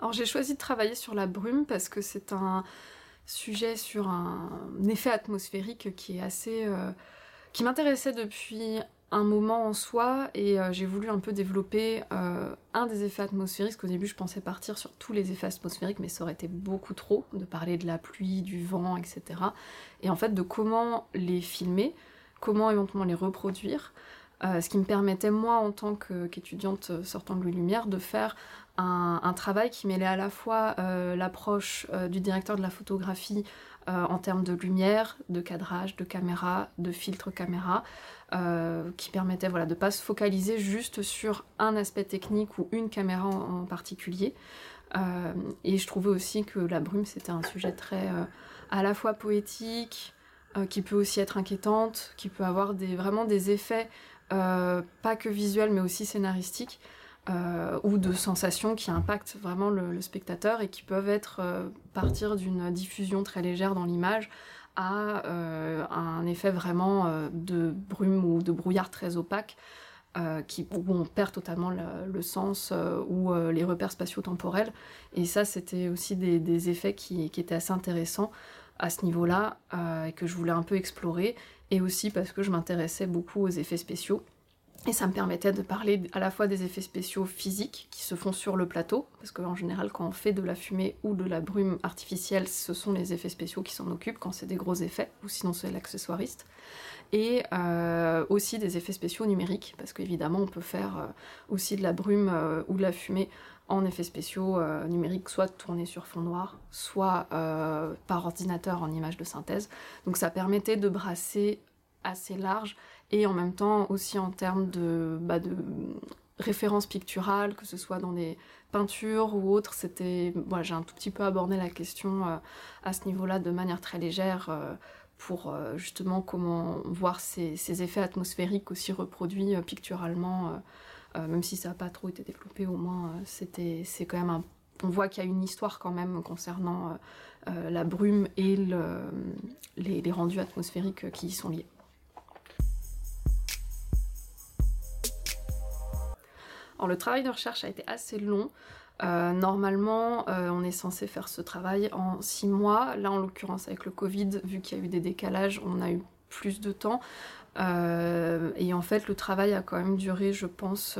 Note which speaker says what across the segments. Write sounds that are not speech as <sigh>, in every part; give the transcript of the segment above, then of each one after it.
Speaker 1: Alors j'ai choisi de travailler sur la brume parce que c'est un sujet sur un effet atmosphérique qui est assez... Euh, qui m'intéressait depuis un moment en soi et euh, j'ai voulu un peu développer euh, un des effets atmosphériques, parce qu'au début je pensais partir sur tous les effets atmosphériques, mais ça aurait été beaucoup trop de parler de la pluie, du vent, etc. Et en fait de comment les filmer, comment éventuellement les reproduire, euh, ce qui me permettait moi en tant qu'étudiante sortant de Louis Lumière de faire un, travail qui mêlait à la fois l'approche du directeur de la photographie en termes de lumière, de cadrage, de caméra, de filtre caméra, euh, qui permettait voilà, de ne pas se focaliser juste sur un aspect technique ou une caméra en, particulier. Euh, et je trouvais aussi que la brume, c'était un sujet très euh, à la fois poétique, qui peut aussi être inquiétante, qui peut avoir des, vraiment des effets, pas que visuels, mais aussi scénaristiques. ou de sensations qui impactent vraiment le, spectateur et qui peuvent être partir d'une diffusion très légère dans l'image à euh, un effet vraiment euh, de brume ou de brouillard très opaque. Euh, qui, où on perd totalement le, sens ou les repères spatio-temporels. Et ça, c'était aussi des, effets qui, étaient assez intéressants à ce niveau-là et que je voulais un peu explorer. Et aussi parce que je m'intéressais beaucoup aux effets spéciaux. Et ça me permettait de parler à la fois des effets spéciaux physiques qui se font sur le plateau, parce qu'en général quand on fait de la fumée ou de la brume artificielle, ce sont les effets spéciaux qui s'en occupent quand c'est des gros effets, ou sinon c'est l'accessoiriste. Et euh, aussi des effets spéciaux numériques, parce qu'évidemment on peut faire euh, aussi de la brume euh, ou de la fumée en effets spéciaux numériques, soit tournés sur fond noir, soit par ordinateur en image de synthèse. Donc ça permettait de brasser assez large et en même temps aussi en termes de, bah, références picturales, que ce soit dans des peintures ou autres. C'était, voilà, j'ai un tout petit peu abordé la question euh, à ce niveau-là de manière très légère euh, pour euh, justement comment voir ces, effets atmosphériques aussi reproduits picturalement, même si ça n'a pas trop été développé, au moins c'était, c'est quand même un on voit qu'il y a une histoire quand même concernant la brume et le, les, rendus atmosphériques qui y sont liés. Alors le travail de recherche a été assez long. Euh, normalement, euh, on est censé faire ce travail en six mois. Là, en l'occurrence, avec le Covid, vu qu'il y a eu des décalages, on a eu plus de temps. Euh, et en fait, le travail a quand même duré, je pense,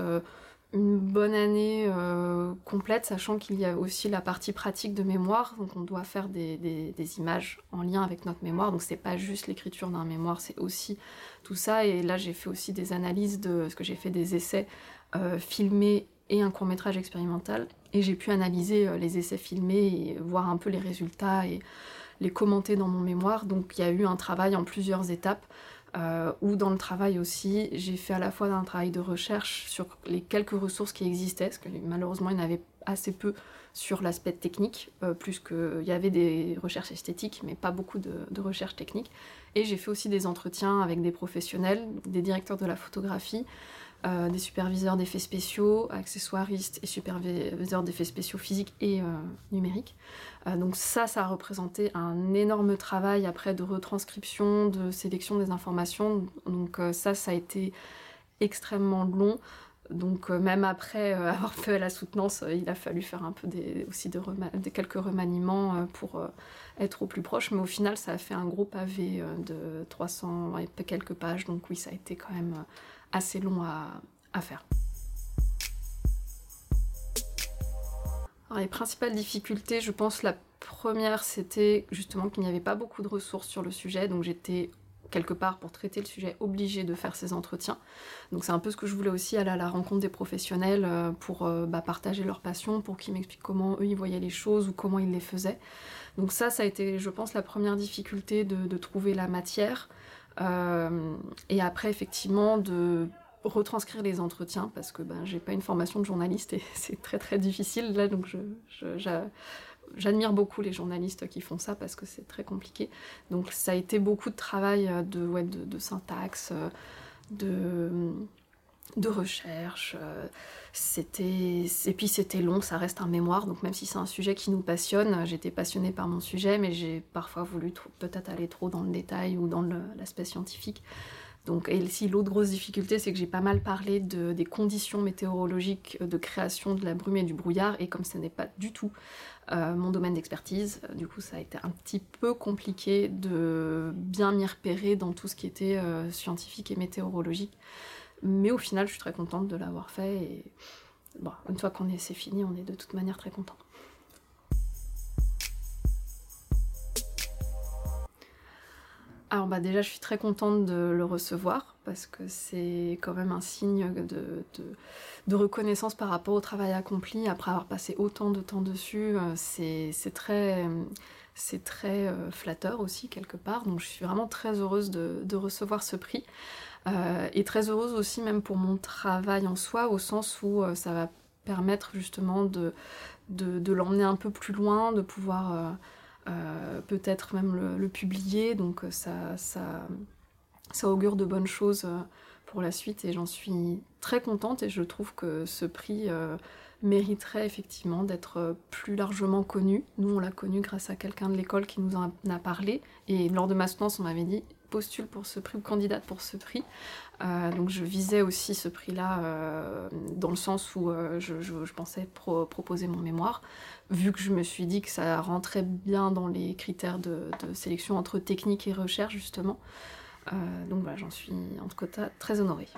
Speaker 1: une bonne année euh, complète, sachant qu'il y a aussi la partie pratique de mémoire, donc on doit faire des, images en lien avec notre mémoire, donc c'est pas juste l'écriture d'un mémoire, c'est aussi tout ça. Et là j'ai fait aussi des analyses de ce que j'ai fait des essais euh, filmés et un court métrage expérimental, et j'ai pu analyser euh, les essais filmés et voir un peu les résultats et les commenter dans mon mémoire. Donc il y a eu un travail en plusieurs étapes euh, ou dans le travail aussi, j'ai fait à la fois un travail de recherche sur les quelques ressources qui existaient, parce que malheureusement il y en avait assez peu sur l'aspect technique, euh, plus qu'il y avait des recherches esthétiques, mais pas beaucoup de, de recherches techniques. Et j'ai fait aussi des entretiens avec des professionnels, des directeurs de la photographie, euh, des superviseurs d'effets spéciaux, accessoiristes et superviseurs d'effets spéciaux physiques et euh, numériques. Euh, donc ça, ça a représenté un énorme travail après de retranscription, de sélection des informations. Donc ça, ça a été extrêmement long. Donc même après <laughs> avoir fait la soutenance, il a fallu faire un peu des, aussi de quelques remaniements pour être au plus proche. Mais au final, ça a fait un gros pavé de 300 et quelques pages. Donc oui, ça a été quand même assez long à, faire. les principales difficultés, je pense la première c'était justement qu'il n'y avait pas beaucoup de ressources sur le sujet, donc j'étais quelque part pour traiter le sujet obligée de faire ces entretiens. Donc c'est un peu ce que je voulais aussi aller à la rencontre des professionnels euh, pour euh, bah, partager leur passion, pour qu'ils m'expliquent comment eux ils voyaient les choses ou comment ils les faisaient. Donc ça, ça a été, je pense, la première difficulté de, trouver la matière. Euh, et après, effectivement, de retranscrire les entretiens parce que ben, j'ai pas une formation de journaliste et <laughs> c'est très très difficile là donc j'admire beaucoup les journalistes qui font ça parce que c'est très compliqué. Donc ça a été beaucoup de travail de, ouais, de, syntaxe de, de recherche et puis c'était long ça reste un mémoire. Donc même si c'est un sujet qui nous passionne j'étais passionnée par mon sujet mais j'ai parfois voulu peut-être aller trop dans le détail ou dans l'aspect scientifique Donc, et si l'autre grosse difficulté, c'est que j'ai pas mal parlé de, des conditions météorologiques de création de la brume et du brouillard, et comme ce n'est pas du tout euh, mon domaine d'expertise, euh, du coup ça a été un petit peu compliqué de bien m'y repérer dans tout ce qui était euh, scientifique et météorologique. Mais au final, je suis très contente de l'avoir fait, et une fois qu'on est c'est fini, on est de toute manière très content. Alors bah déjà je suis très contente de le recevoir parce que c'est quand même un signe de, reconnaissance par rapport au travail accompli après avoir passé autant de temps dessus. Euh, c'est très, très euh, flatteur aussi quelque part. Donc je suis vraiment très heureuse de, recevoir ce prix. Euh, et très heureuse aussi même pour mon travail en soi au sens où ça va permettre justement de, de, l'emmener un peu plus loin, de pouvoir... peut-être même le, publier, donc euh, ça, ça, ça, augure de bonnes choses euh, pour la suite et j'en suis très contente et je trouve que ce prix mériterait effectivement d'être plus largement connu. Nous, on l'a connu grâce à quelqu'un de l'école qui nous en a parlé et lors de ma soutenance, on m'avait dit postule pour ce prix ou candidate pour ce prix. Euh, donc je visais aussi ce prix-là euh, dans le sens où euh, je, pensais proposer mon mémoire, vu que je me suis dit que ça rentrait bien dans les critères de, sélection entre technique et recherche justement. donc voilà, j'en suis en tout cas très honorée.